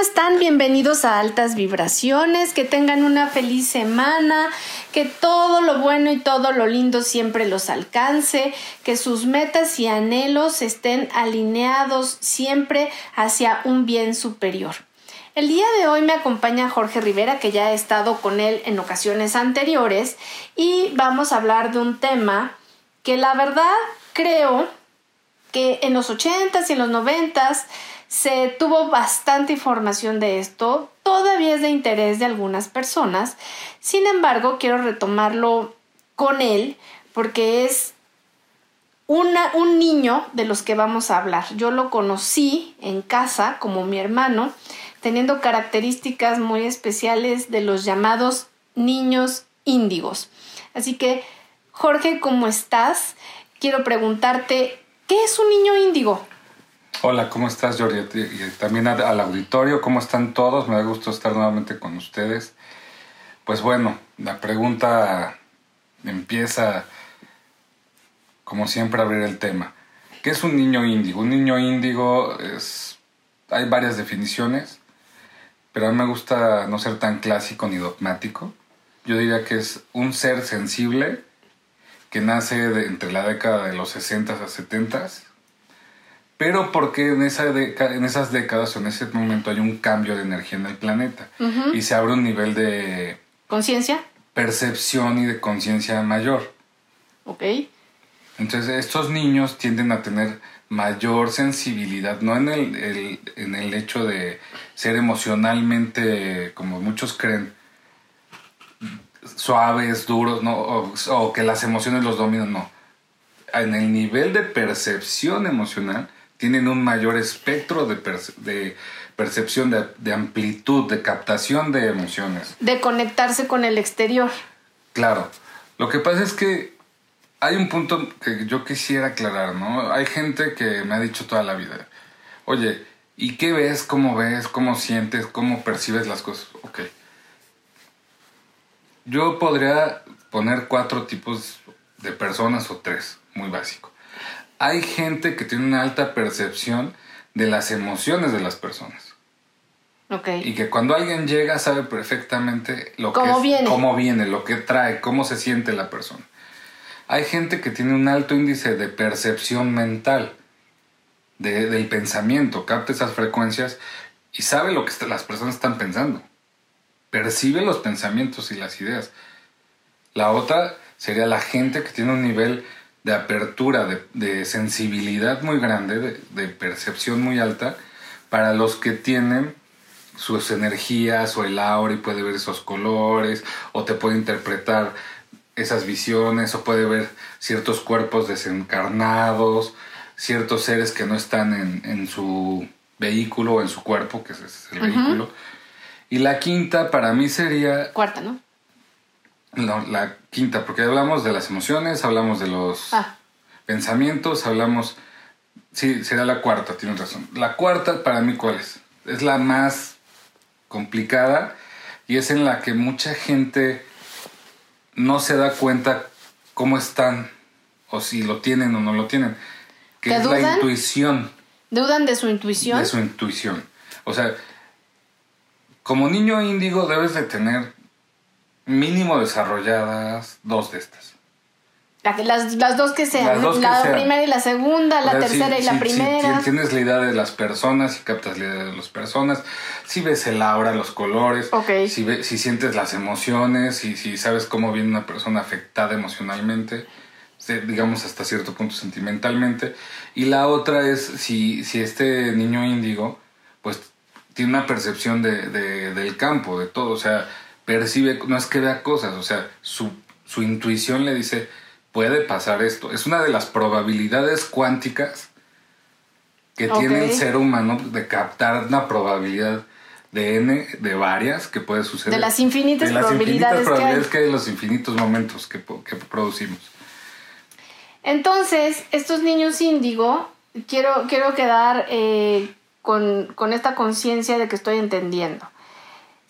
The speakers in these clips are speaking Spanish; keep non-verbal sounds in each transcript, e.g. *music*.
¿cómo están? Bienvenidos a Altas Vibraciones, que tengan una feliz semana, que todo lo bueno y todo lo lindo siempre los alcance, que sus metas y anhelos estén alineados siempre hacia un bien superior. El día de hoy me acompaña Jorge Rivera, que ya he estado con él en ocasiones anteriores, y vamos a hablar de un tema que la verdad creo que en los 80s y en los 90s se tuvo bastante información de esto, todavía es de interés de algunas personas, sin embargo quiero retomarlo con él porque es un niño de los que vamos a hablar. Yo lo conocí en casa como mi hermano, teniendo características muy especiales de los llamados niños índigos. Así que, Jorge, ¿cómo estás? Quiero preguntarte, ¿qué es un niño índigo? Hola, ¿cómo estás, Jordi? Y también al auditorio, ¿cómo están todos? Me da gusto estar nuevamente con ustedes. Pues bueno, la pregunta empieza, como siempre, a abrir el tema. ¿Qué es un niño índigo? Un niño índigo es... Hay varias definiciones, pero a mí me gusta no ser tan clásico ni dogmático. Yo diría que es un ser sensible que nace entre la década de los 60 a 70 pero porque en, esa en esas décadas o en ese momento hay un cambio de energía en el planeta y se abre un nivel de... ¿Conciencia? Percepción y de conciencia mayor. Ok. Entonces estos niños tienden a tener mayor sensibilidad, no en el, en el hecho de ser emocionalmente, como muchos creen, suaves, duros, ¿no? o, o que las emociones los dominan, no. En el nivel de percepción emocional, tienen un mayor espectro de, de percepción, de, amplitud, de captación de emociones. De conectarse con el exterior. Claro. Lo que pasa es que hay un punto que yo quisiera aclarar, ¿no? Hay gente que me ha dicho toda la vida, oye, ¿y qué ves? ¿Cómo ves? ¿Cómo sientes? ¿Cómo percibes las cosas? Ok. Yo podría poner cuatro tipos de personas o tres, muy básico hay gente que tiene una alta percepción de las emociones de las personas. Okay. Y que cuando alguien llega sabe perfectamente lo que viene? cómo viene, lo que trae, cómo se siente la persona. Hay gente que tiene un alto índice de percepción mental, del pensamiento, capta esas frecuencias y sabe lo que las personas están pensando. Percibe los pensamientos y las ideas. La otra sería la gente que tiene un nivel de apertura, de, sensibilidad muy grande, de, percepción muy alta, para los que tienen sus energías o el aura y puede ver esos colores, o te puede interpretar esas visiones, o puede ver ciertos cuerpos desencarnados, ciertos seres que no están en, su vehículo o en su cuerpo, que es el vehículo. Y la quinta para mí sería... Cuarta, ¿no? No, la quinta, porque hablamos de las emociones, hablamos de los ah. pensamientos, hablamos... Sí, será la cuarta, tienes razón. La cuarta, para mí, ¿cuál es? Es la más complicada y es en la que mucha gente no se da cuenta cómo están o si lo tienen o no lo tienen. Que es la intuición. ¿Dudan de su intuición? De su intuición. O sea, como niño índigo debes de tener mínimo desarrolladas dos de estas. Las, las dos que sean, la primera y la segunda, la tercera y la primera. Si, tienes la idea de las personas, si captas la idea de las personas, si ves el aura, los colores, si, si sientes las emociones, si, si sabes cómo viene una persona afectada emocionalmente, digamos hasta cierto punto sentimentalmente. Y la otra es si, si este niño índigo, pues tiene una percepción de, de, del campo, de todo, o sea, percibe, no es que vea cosas, o sea, su, su intuición le dice, puede pasar esto. Es una de las probabilidades cuánticas que tiene el ser humano de captar una probabilidad de n, de varias, que puede suceder. De las infinitas de las probabilidades, infinitas probabilidades que, hay. de los infinitos momentos que, que producimos. Entonces, estos niños índigo, quiero, quiero quedar eh, con, con esta conciencia de que estoy entendiendo.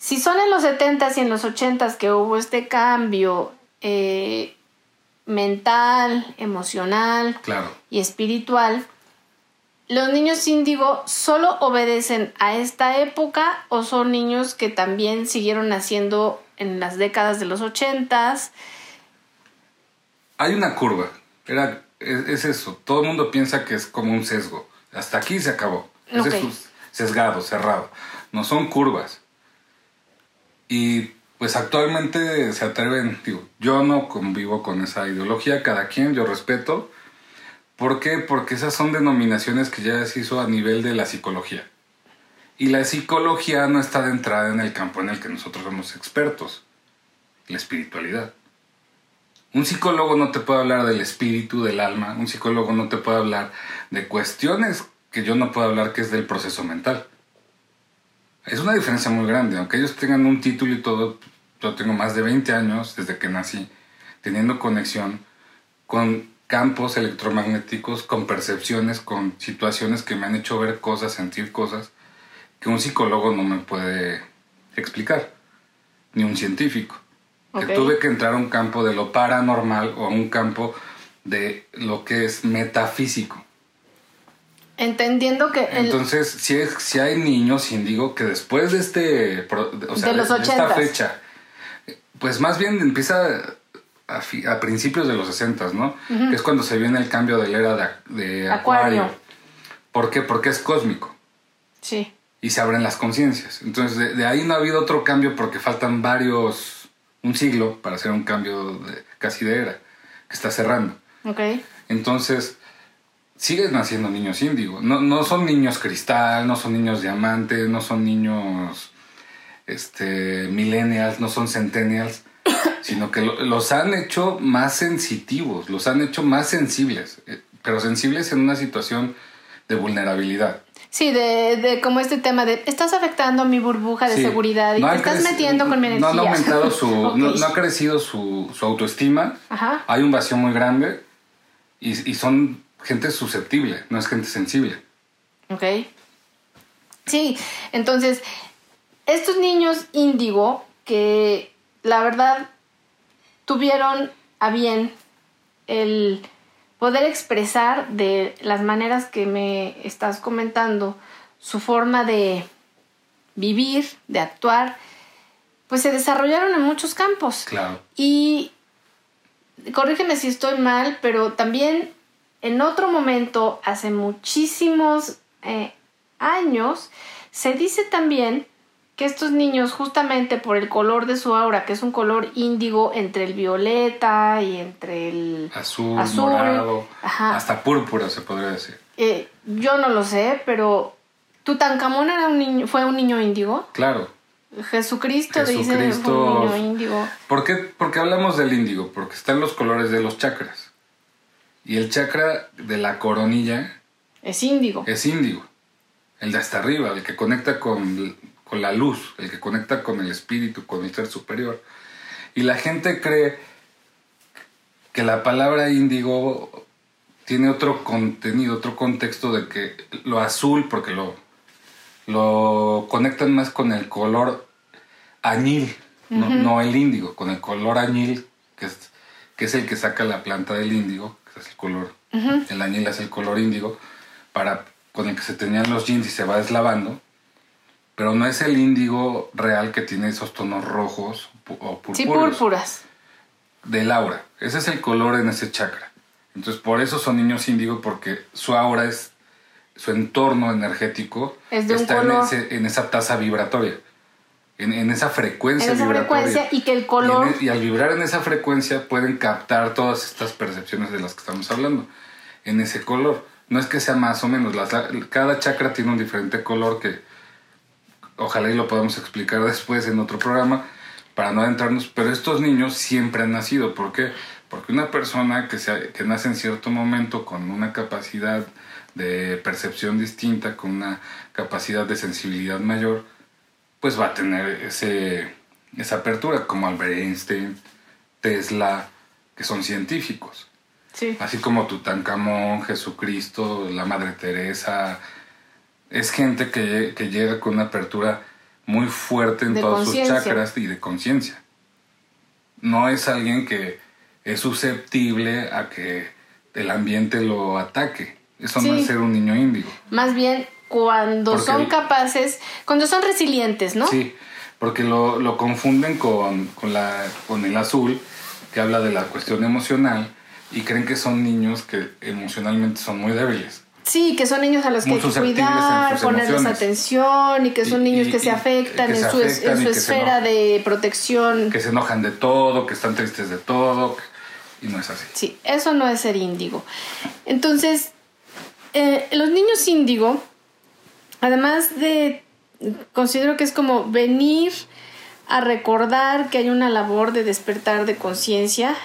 Si son en los 70s y en los 80s que hubo este cambio eh, mental, emocional y espiritual, ¿Los niños índigo solo obedecen a esta época o son niños que también siguieron naciendo en las décadas de los ochentas? Hay una curva. Era, es, eso. Todo el mundo piensa que es como un sesgo. Hasta aquí se acabó. Es sesgado, cerrado. No son curvas. Y pues actualmente se atreven, digo, yo no convivo con esa ideología, cada quien, yo respeto. ¿Por qué? Porque esas son denominaciones que ya se hizo a nivel de la psicología. Y la psicología no está de entrada en el campo en el que nosotros somos expertos, la espiritualidad. Un psicólogo no te puede hablar del espíritu, del alma, un psicólogo no te puede hablar de cuestiones que yo no puedo hablar que es del proceso mental. Es una diferencia muy grande, aunque ellos tengan un título y todo, yo tengo más de 20 años desde que nací, teniendo conexión con campos electromagnéticos, con percepciones, con situaciones que me han hecho ver cosas, sentir cosas, que un psicólogo no me puede explicar, ni un científico. Que tuve que entrar a un campo de lo paranormal o a un campo de lo que es metafísico. Entendiendo que... Entonces, si, si hay niños índigo que después de este... O sea, de, los esta fecha, pues más bien empieza a, principios de los 60, ¿no? es cuando se viene el cambio de la era de, acuario. ¿Por qué? Porque es cósmico. Sí. Y se abren las conciencias. Entonces, de, ahí no ha habido otro cambio porque faltan varios, un siglo para hacer un cambio de, casi de era, que está cerrando. Ok. Entonces, siguen naciendo niños índigo. No, no son niños cristal, no son niños diamante, no son niños este, millennials, no son centennials, *coughs* sino que los han hecho más sensitivos, los han hecho más sensibles, eh, pero sensibles en una situación de vulnerabilidad. Sí, de, de como este tema de estás afectando mi burbuja de seguridad y te estás metiendo con mi energía. No ha aumentado su, *laughs* no, ha crecido su, su autoestima. Ajá. Hay un vacío muy grande y, y son gente susceptible, no es gente sensible. Ok. Sí, entonces, estos niños índigo que la verdad tuvieron a bien el poder expresar de las maneras que me estás comentando su forma de vivir, de actuar, pues se desarrollaron en muchos campos. Claro. Y corrígeme si estoy mal, pero también en otro momento, hace muchísimos eh, años, se dice también que estos niños, justamente por el color de su aura, que es un color índigo entre el violeta y entre el azul, morado, hasta púrpura se podría decir. Eh, yo no lo sé, pero ¿Tutankamón era un niño, fue un niño índigo? Claro. Jesucristo, dice fue un niño índigo. ¿Por qué? Porque hablamos del índigo, porque están los colores de los chakras. Y el chakra de la coronilla es índigo. Es índigo. El de hasta arriba, el que conecta con, con la luz, el que conecta con el espíritu, con el ser superior. Y la gente cree que la palabra índigo tiene otro contenido, otro contexto de que lo azul, porque lo, lo conectan más con el color añil, no, no, el índigo, con el color añil, que es, que es el que saca la planta del índigo, es el color, el añil es el color índigo, para, con el que se tenían los jeans y se va deslavando, pero no es el índigo real que tiene esos tonos rojos o púrpuras. Sí, púrpuras. Del aura. Ese es el color en ese chakra. Entonces, por eso son niños índigo, porque su aura es, su entorno energético está En, en esa tasa vibratoria en, esa frecuencia. En esa frecuencia y que el color... Y, al vibrar en esa frecuencia pueden captar todas estas percepciones de las que estamos hablando, en ese color. No es que sea más o menos, cada chakra tiene un diferente color que ojalá y lo podamos explicar después en otro programa para no adentrarnos, pero estos niños siempre han nacido. ¿Por qué? Porque una persona que, que nace en cierto momento con una capacidad de percepción distinta, con una capacidad de sensibilidad mayor, pues va a tener ese, esa apertura, como Albert Einstein, Tesla, que son científicos. Sí. Así como Tutankamón, Jesucristo, la Madre Teresa. Es gente que, llega con una apertura muy fuerte en todos sus chakras y de conciencia. No es alguien que es susceptible a que el ambiente lo ataque. Eso no es ser un niño índigo. Más bien cuando son capaces, cuando son resilientes, ¿no? Sí, porque lo, lo confunden con, con, la, con el azul, que habla de la cuestión emocional, y creen que son niños que emocionalmente son muy débiles. Sí, que son niños a los que hay que cuidar, ponerles atención y que son niños que se afectan, en, su, esfera de protección. Que se enojan de todo, que están tristes de todo, y no es así. Sí, eso no es ser índigo. Entonces, eh, los niños índigo, además de, considero que es como venir a recordar que hay una labor de despertar de conciencia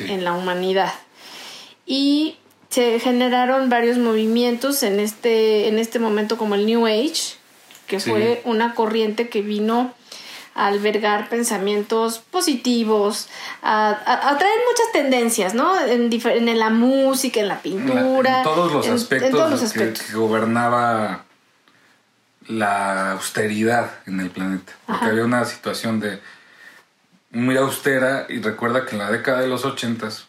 en la humanidad. Y se generaron varios movimientos en este, en este momento como el New Age, que fue una corriente que vino a albergar pensamientos positivos, a, traer muchas tendencias, ¿no? En, en, la música, en la pintura. En, todos los aspectos, todos los aspectos. Que, gobernaba la austeridad en el planeta. Porque había una situación de muy austera y recuerda que en la década de los ochentas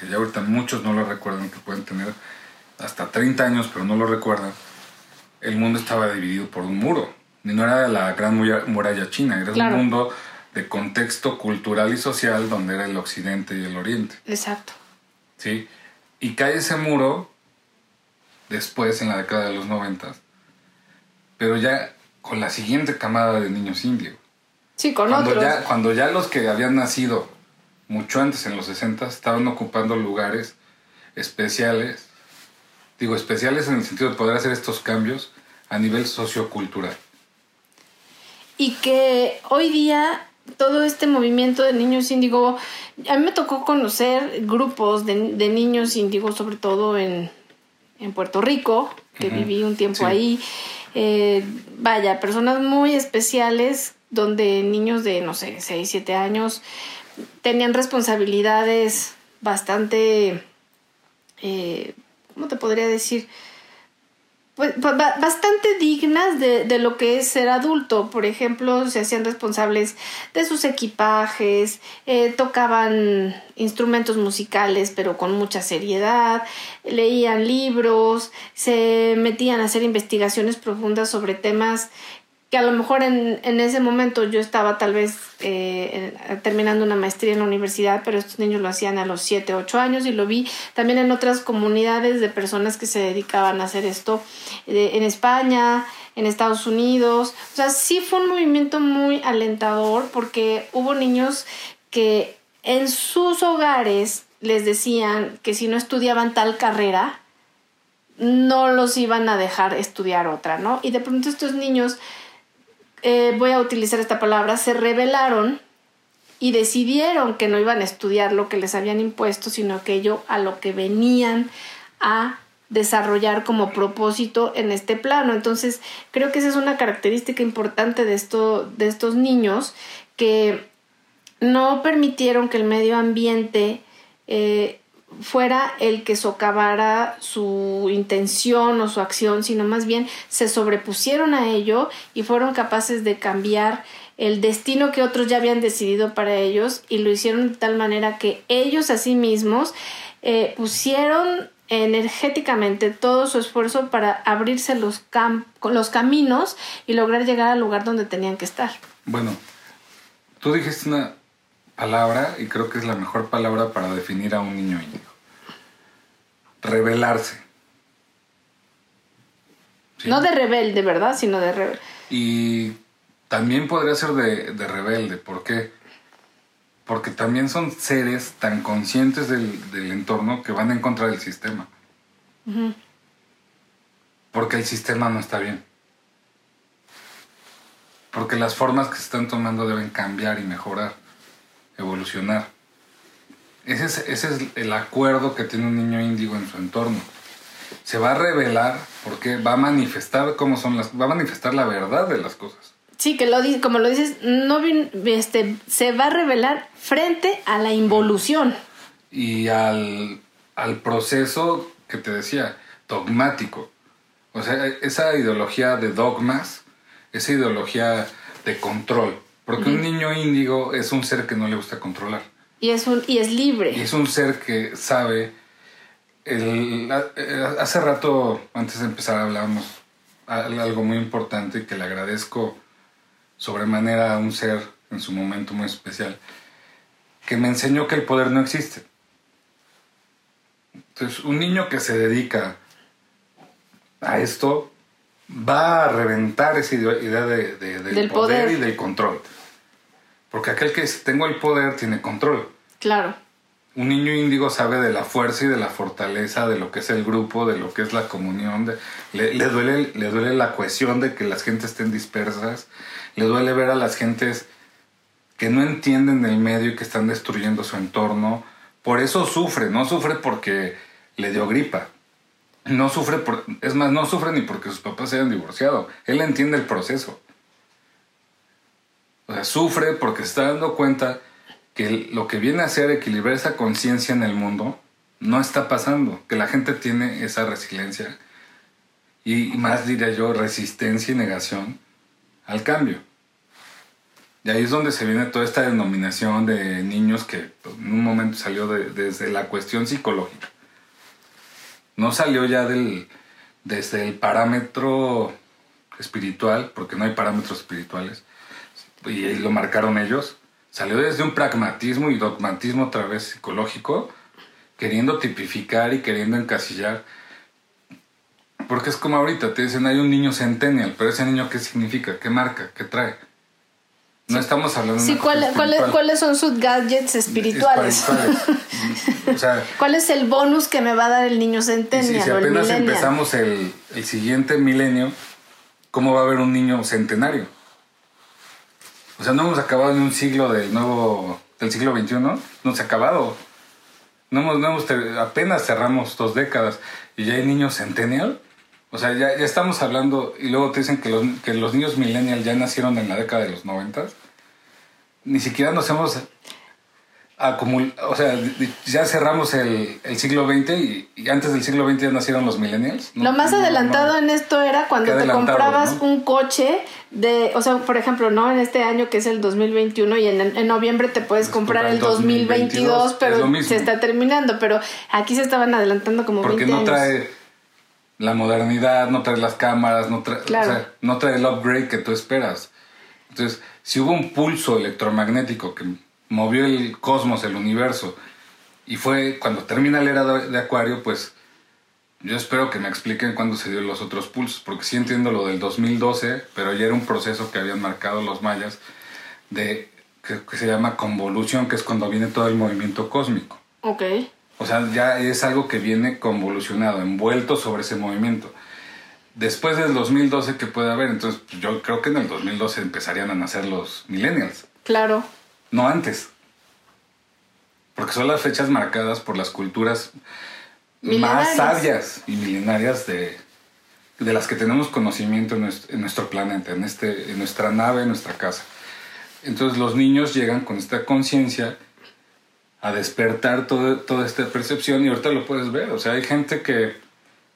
que ya ahorita muchos no lo recuerdan, que pueden tener hasta 30 años, pero no lo recuerdan, el mundo estaba dividido por un muro. Y no era la gran muralla china, era un mundo de contexto cultural y social donde era el occidente y el oriente. Exacto. ¿Sí? Y cae ese muro después, en la década de los 90, pero ya con la siguiente camada de niños indios. Sí, con cuando otros. Ya, cuando ya los que habían nacido mucho antes, en los 60, estaban ocupando lugares especiales, digo especiales en el sentido de poder hacer estos cambios a nivel sociocultural. Y que hoy día todo este movimiento de niños índigo, a mí me tocó conocer grupos de, niños índigo, sobre todo en, Puerto Rico, que viví un tiempo ahí. Eh, vaya, personas muy especiales donde niños de, no sé, 6, 7 años tenían responsabilidades bastante, eh, ¿cómo te podría decir? Pues, pues bastante dignas de, lo que es ser adulto. Por ejemplo, se hacían responsables de sus equipajes, eh, tocaban instrumentos musicales pero con mucha seriedad, leían libros, se metían a hacer investigaciones profundas sobre temas que a lo mejor en, en ese momento yo estaba tal vez eh, terminando una maestría en la universidad, pero estos niños lo hacían a los 7, 8 años y lo vi también en otras comunidades de personas que se dedicaban a hacer esto en España, en Estados Unidos. O sea, sí fue un movimiento muy alentador porque hubo niños que en sus hogares les decían que si no estudiaban tal carrera, no los iban a dejar estudiar otra, ¿no? Y de pronto estos niños eh, voy a utilizar esta palabra, se rebelaron y decidieron que no iban a estudiar lo que les habían impuesto, sino aquello a lo que venían a desarrollar como propósito en este plano. Entonces, creo que esa es una característica importante de, esto, de estos niños que no permitieron que el medio ambiente eh, fuera el que socavara su intención o su acción, sino más bien se sobrepusieron a ello y fueron capaces de cambiar el destino que otros ya habían decidido para ellos y lo hicieron de tal manera que ellos a sí mismos eh, pusieron energéticamente todo su esfuerzo para abrirse los, los caminos y lograr llegar al lugar donde tenían que estar. Bueno, tú dijiste una palabra y creo que es la mejor palabra para definir a un niño índigo. Rebelarse. No de rebelde, ¿verdad? Sino de rebelde. Y también podría ser de, rebelde. ¿Por qué? Porque también son seres tan conscientes del, entorno que van en contra del sistema. Porque el sistema no está bien. Porque las formas que se están tomando deben cambiar y mejorar evolucionar. Ese es, ese es el acuerdo que tiene un niño índigo en su entorno. Se va a revelar porque va a manifestar cómo son las, va a manifestar la verdad de las cosas. Sí, que lo como lo dices, no este, se va a revelar frente a la involución. Y al, al proceso que te decía, dogmático. O sea, esa ideología de dogmas, esa ideología de control porque un niño índigo es un ser que no le gusta controlar. Y es, un, y es libre. Y es un ser que sabe el, eh, hace rato, antes de empezar, hablábamos algo muy importante que le agradezco sobremanera a un ser en su momento muy especial, que me enseñó que el poder no existe. Entonces, un niño que se dedica a esto va a reventar esa idea de, del, poder, y del control. Porque aquel que dice, tengo el poder tiene control. Claro. Un niño índigo sabe de la fuerza y de la fortaleza, de lo que es el grupo, de lo que es la comunión. De, le, le, duele, le duele la cohesión de que las gentes estén dispersas. Le duele ver a las gentes que no entienden el medio y que están destruyendo su entorno. Por eso sufre, no sufre porque le dio gripa. No sufre por, es más, no sufre ni porque sus papás se hayan divorciado. Él entiende el proceso. O sea, sufre porque se está dando cuenta que lo que viene a ser equilibrar esa conciencia en el mundo no está pasando, que la gente tiene esa resiliencia y más diría yo resistencia y negación al cambio. Y ahí es donde se viene toda esta denominación de niños que en un momento salió desde la cuestión psicológica. No salió ya desde el parámetro espiritual, porque no hay parámetros espirituales, y lo marcaron ellos, salió desde un pragmatismo y dogmatismo otra vez psicológico, queriendo tipificar y queriendo encasillar. Porque es como ahorita, te dicen, hay un niño centennial, pero ese niño, ¿qué significa? ¿Qué marca? ¿Qué trae? No estamos hablando de ¿cuáles son sus gadgets espirituales? *laughs* ¿Cuál es el bonus que me va a dar el niño centennial? si apenas empezamos el, el siguiente milenio, ¿cómo va a haber un niño centenario? O sea, no hemos acabado en un siglo del nuevo, del siglo XXI, no se ha acabado. No hemos, no hemos, apenas cerramos dos décadas y ya hay niños centennial. O sea, ya, ya estamos hablando, y luego te dicen que los, que los niños millennial ya nacieron en la década de los noventas. Ni siquiera nos hemos o sea, ya cerramos el, siglo XX y, antes del siglo XX ya nacieron los millennials. Lo más adelantado en esto era cuando te comprabas un coche de, o sea, por ejemplo, ¿no? En este año que es el 2021 y en, noviembre te puedes comprar el 2022, pero se está terminando, pero aquí se estaban adelantando como Porque no trae la modernidad, no trae las cámaras, no trae, no trae el upgrade que tú esperas. Entonces, si hubo un pulso electromagnético que movió el cosmos, el universo. Y fue cuando termina la era de Acuario, pues yo espero que me expliquen cuándo se dio los otros pulsos, porque sí entiendo lo del 2012, pero ya era un proceso que habían marcado los mayas de que, se llama convolución, que es cuando viene todo el movimiento cósmico. Ok. O sea, ya es algo que viene convolucionado, envuelto sobre ese movimiento. Después del 2012, ¿qué puede haber? Entonces, yo creo que en el 2012 empezarían a nacer los millennials. Claro no antes. Porque son las fechas marcadas por las culturas más sabias y milenarias de, de las que tenemos conocimiento en nuestro, planeta, en, este, en nuestra nave, en nuestra casa. Entonces los niños llegan con esta conciencia a despertar toda esta percepción y ahorita lo puedes ver. O sea, hay gente que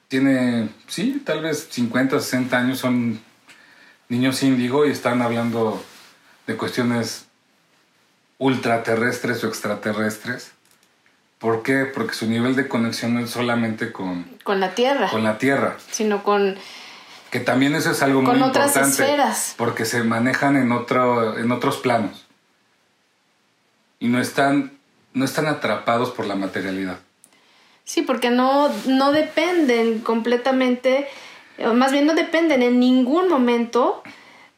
tiene, sí, tal vez 50, 60 años, son niños índigo y están hablando de cuestiones ultraterrestres o extraterrestres. ¿Por qué? Porque su nivel de conexión no es solamente con... Con la Tierra. Con la Tierra. Sino con... Que también eso es algo muy otras importante. Esferas. Porque se manejan en, otro, en otros planos. Y no están, no están atrapados por la materialidad. Sí, porque no, no dependen completamente, más bien no dependen en ningún momento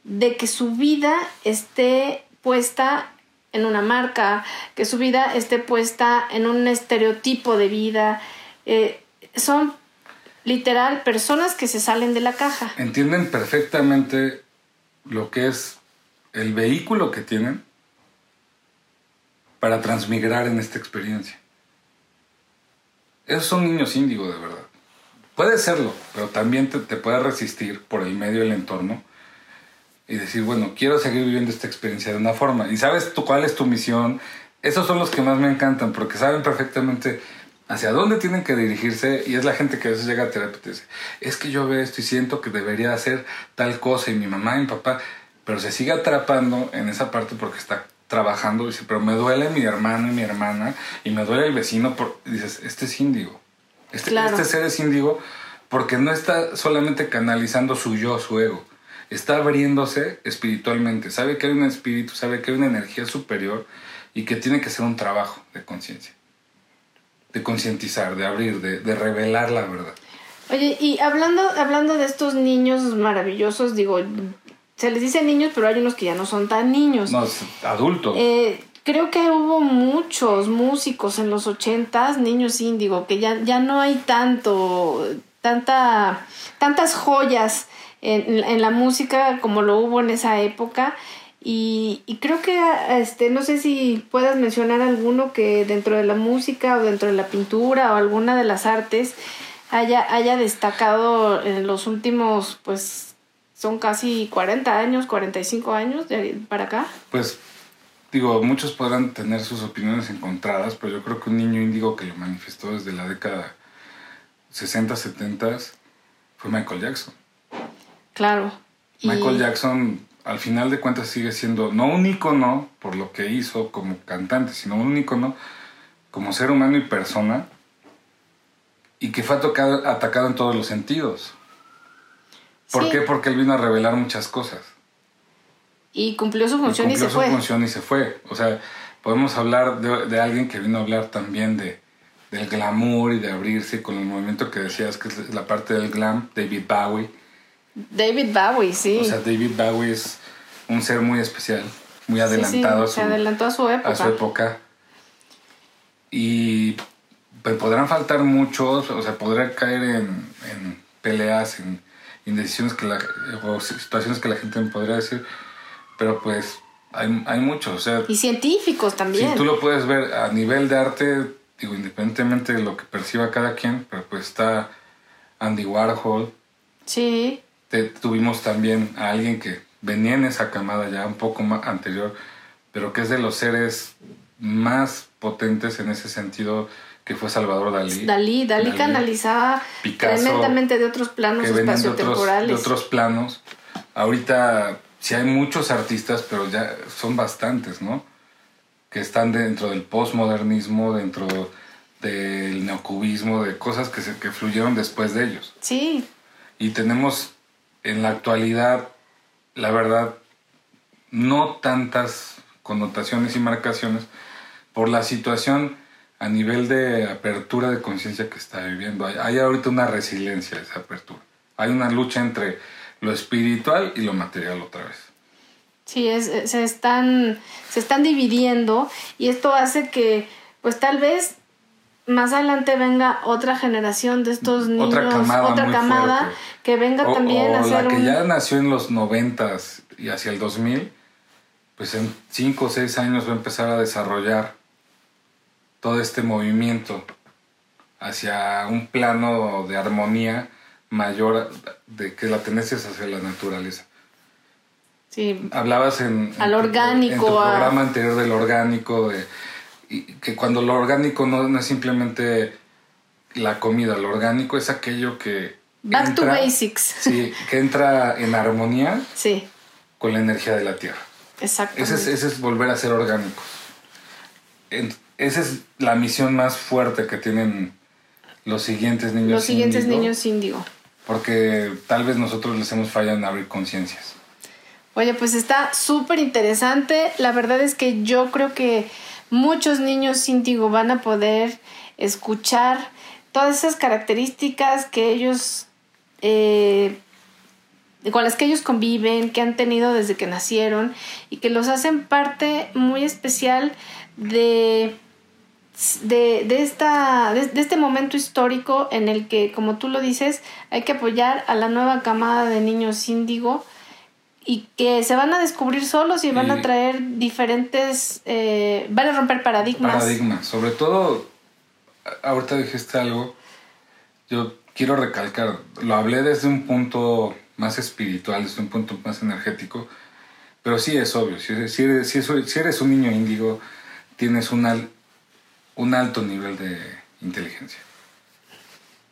de que su vida esté puesta en una marca, que su vida esté puesta en un estereotipo de vida. Eh, son literal personas que se salen de la caja. Entienden perfectamente lo que es el vehículo que tienen para transmigrar en esta experiencia. Esos son niños índigo de verdad. Puede serlo, pero también te, te puede resistir por el medio del entorno y decir, bueno, quiero seguir viviendo esta experiencia de una forma. Y sabes tú cuál es tu misión. Esos son los que más me encantan porque saben perfectamente hacia dónde tienen que dirigirse y es la gente que a veces llega a terapia y dice, es que yo veo esto y siento que debería hacer tal cosa y mi mamá y mi papá, pero se sigue atrapando en esa parte porque está trabajando y dice, pero me duele mi hermano y mi hermana y me duele el vecino, por... dices, este es índigo. Este, Claro. este ser es índigo porque no está solamente canalizando su yo, su ego. Está abriéndose espiritualmente. Sabe que hay un espíritu, sabe que hay una energía superior y que tiene que ser un trabajo de conciencia. De concientizar, de abrir, de, de revelar la verdad. Oye, y hablando, hablando de estos niños maravillosos, digo, se les dice niños, pero hay unos que ya no son tan niños. No, es adulto. Eh, creo que hubo muchos músicos en los ochentas, niños índigo, que ya, ya no hay tanto, tanta, tantas joyas en, en la música como lo hubo en esa época. Y, y creo que, este, no sé si puedas mencionar alguno que dentro de la música o dentro de la pintura o alguna de las artes haya, haya destacado en los últimos, pues, son casi 40 años, 45 años de para acá. Pues digo, muchos podrán tener sus opiniones encontradas, pero yo creo que un niño índigo que lo manifestó desde la década 60, 70 fue Michael Jackson. Claro. Y- Michael Jackson, al final de cuentas, sigue siendo no un ícono por lo que hizo como cantante, sino un ícono como ser humano y persona, y que fue atacado, atacado en todos los sentidos. ¿Por Sí. qué? Porque él vino a revelar muchas cosas. Y cumplió su Y función y, cumplió se su fue. función y se fue. O sea, podemos hablar de, de alguien que vino a hablar también de, del glamour y de abrirse con el movimiento que decías, que es la parte del glam, David Bowie. David Bowie, sí. O sea, David Bowie es un ser muy especial, muy Sí, sí, adelantado a, se su, adelantó a su época. a su época. Y pues, podrán faltar muchos, o sea, podrá caer en, en peleas, en indecisiones que la, o situaciones que la gente me podría decir, pero pues hay, hay muchos, o sea, Y científicos también. Sí, tú lo puedes ver a nivel de arte, digo, independientemente de lo que perciba cada quien, pero pues está Andy Warhol. Sí, Te- tuvimos también a alguien que venía en esa camada ya un poco más anterior, pero que es de los seres más potentes en ese sentido, que fue Salvador Dalí. Dalí, Dalí, canalizaba Picasso, tremendamente de otros planos venían de otros, espaciotemporales. de otros planos. Ahorita sí hay muchos artistas, pero ya son bastantes, ¿no? Que están dentro del postmodernismo, dentro del neocubismo, de cosas que, se, que fluyeron después de ellos. Sí, Y tenemos en la actualidad, la verdad, no tantas connotaciones y marcaciones por la situación a nivel de apertura de conciencia que está viviendo. Hay, ahorita una resiliencia esa apertura. Hay una lucha entre lo espiritual y lo material otra vez. sí, es, se, están, se están dividiendo y esto hace que, pues tal vez más adelante venga otra generación de estos niños, Otra camada otra camada que venga O, también o a hacer la que un... ya nació en los noventas y hacia el 2000, pues en cinco o seis años va a empezar a desarrollar todo este movimiento hacia un plano de armonía mayor de que la tendencia es hacia la naturaleza. Sí, Hablabas en, en Al tu- orgánico, en tu a- programa anterior del orgánico, de y que cuando lo orgánico no, no es simplemente la comida, lo orgánico es aquello que back to entra- basics. Sí, que entra en armonía *laughs* Sí, con la energía de la tierra. exactamente. Ese es, ese es volver a ser orgánicos. En- esa es la misión más fuerte que tienen los siguientes niños. Los siguientes índigo, niños índigo. Porque tal vez nosotros les hemos fallado en abrir conciencias. Oye, pues está súper interesante. La verdad es que yo creo que muchos niños índigo van a poder escuchar todas esas características que ellos, eh, con las que ellos conviven, que han tenido desde que nacieron y que los hacen parte muy especial de, de, de esta, de, este momento histórico en el que, como tú lo dices, hay que apoyar a la nueva camada de niños índigo y que se van a descubrir solos y van a traer diferentes, eh, van a romper paradigmas. Paradigmas. Sobre todo, ahorita dijiste algo, yo quiero recalcar, lo hablé desde un punto más espiritual, desde un punto más energético, pero sí es obvio, si eres- si eres un niño índigo, tienes un, al- un alto nivel de inteligencia.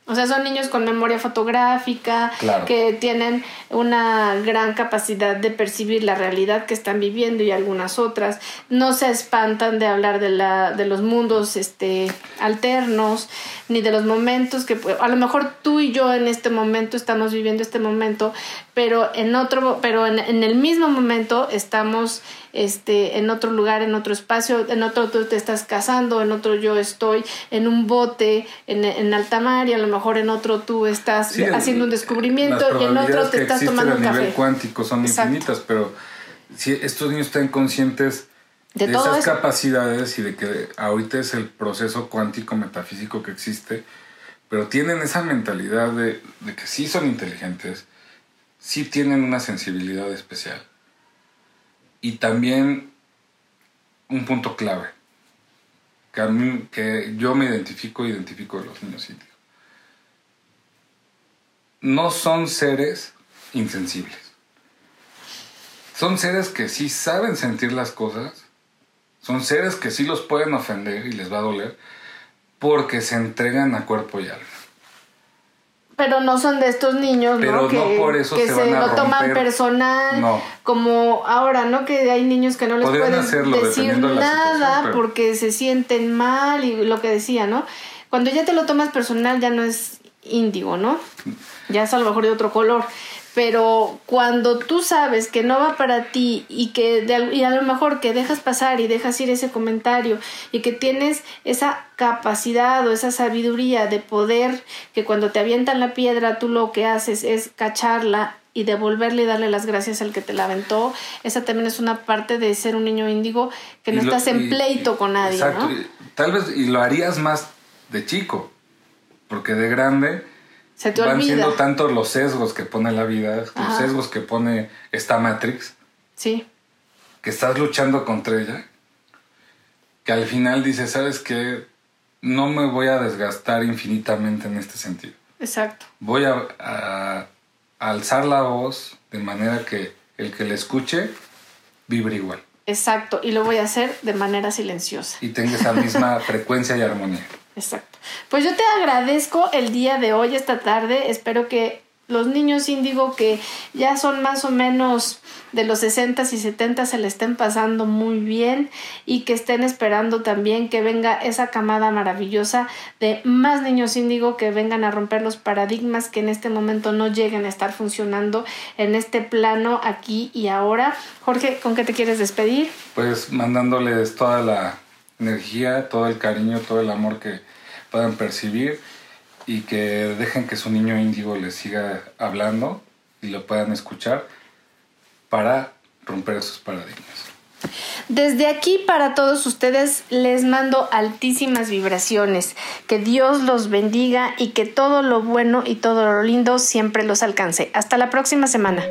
O sea, son niños con memoria fotográfica, que tienen una gran capacidad de percibir la realidad que están viviendo y algunas otras. No se espantan de hablar de, la, de los mundos este, alternos, ni de los momentos que a lo mejor tú y yo en este momento estamos viviendo este momento, pero en otro, pero en, en el mismo momento estamos este, en otro lugar, en otro espacio, en otro tú te estás casando, en otro yo estoy en un bote en, en alta mar y a lo mejor en otro tú estás haciendo un descubrimiento y en otro te estás tomando un café. a nivel cuántico son infinitas, pero si estos niños están conscientes de, esas capacidades y de que ahorita es el proceso cuántico metafísico que existe, pero tienen esa mentalidad de, de que sí son inteligentes, sí tienen una sensibilidad especial y también un punto clave, que, a mí, que yo me identifico, identifico de los niños índigos. No son seres insensibles. Son seres que sí saben sentir las cosas, son seres que sí los pueden ofender y les va a doler, porque se entregan a cuerpo y alma. Pero no son de estos niños, ¿no? Que, se, lo toman personal. Como ahora, ¿no? Que hay niños que no les pueden decir nada porque se sienten mal y lo que decía, ¿no? Cuando ya te lo tomas personal ya no es índigo, ¿no? Ya es a lo mejor de otro color pero cuando tú sabes que no va para ti y que de, y a lo mejor que dejas pasar y dejas ir ese comentario y que tienes esa capacidad o esa sabiduría de poder que cuando te avientan la piedra tú lo que haces es cacharla y devolverle y darle las gracias al que te la aventó, esa también es una parte de ser un niño índigo que no estás en pleito con nadie. Exacto, tal vez y lo harías más de chico, porque de grande se te Van siendo tantos los sesgos que pone la vida, los sesgos que pone esta Matrix. Sí. Que estás luchando contra ella. Que al final dices, ¿sabes qué? No me voy a desgastar infinitamente en este sentido. Exacto. Voy a, a alzar la voz de manera que el que le escuche vibre igual. Exacto. Y lo voy a hacer de manera silenciosa. Y tenga esa misma *laughs* frecuencia y armonía. Exacto. Pues yo te agradezco el día de hoy, esta tarde. Espero que los niños índigo que ya son más o menos de los 60 y 70 se le estén pasando muy bien y que estén esperando también que venga esa camada maravillosa de más niños índigo que vengan a romper los paradigmas que en este momento no lleguen a estar funcionando en este plano aquí y ahora. Jorge, ¿con qué te quieres despedir? Pues mandándoles toda la energía, todo el cariño, todo el amor que puedan percibir y que dejen que su niño índigo les siga hablando y lo puedan escuchar para romper esos paradigmas. Desde aquí para todos ustedes les mando altísimas vibraciones. Que Dios los bendiga y que todo lo bueno y todo lo lindo siempre los alcance. Hasta la próxima semana.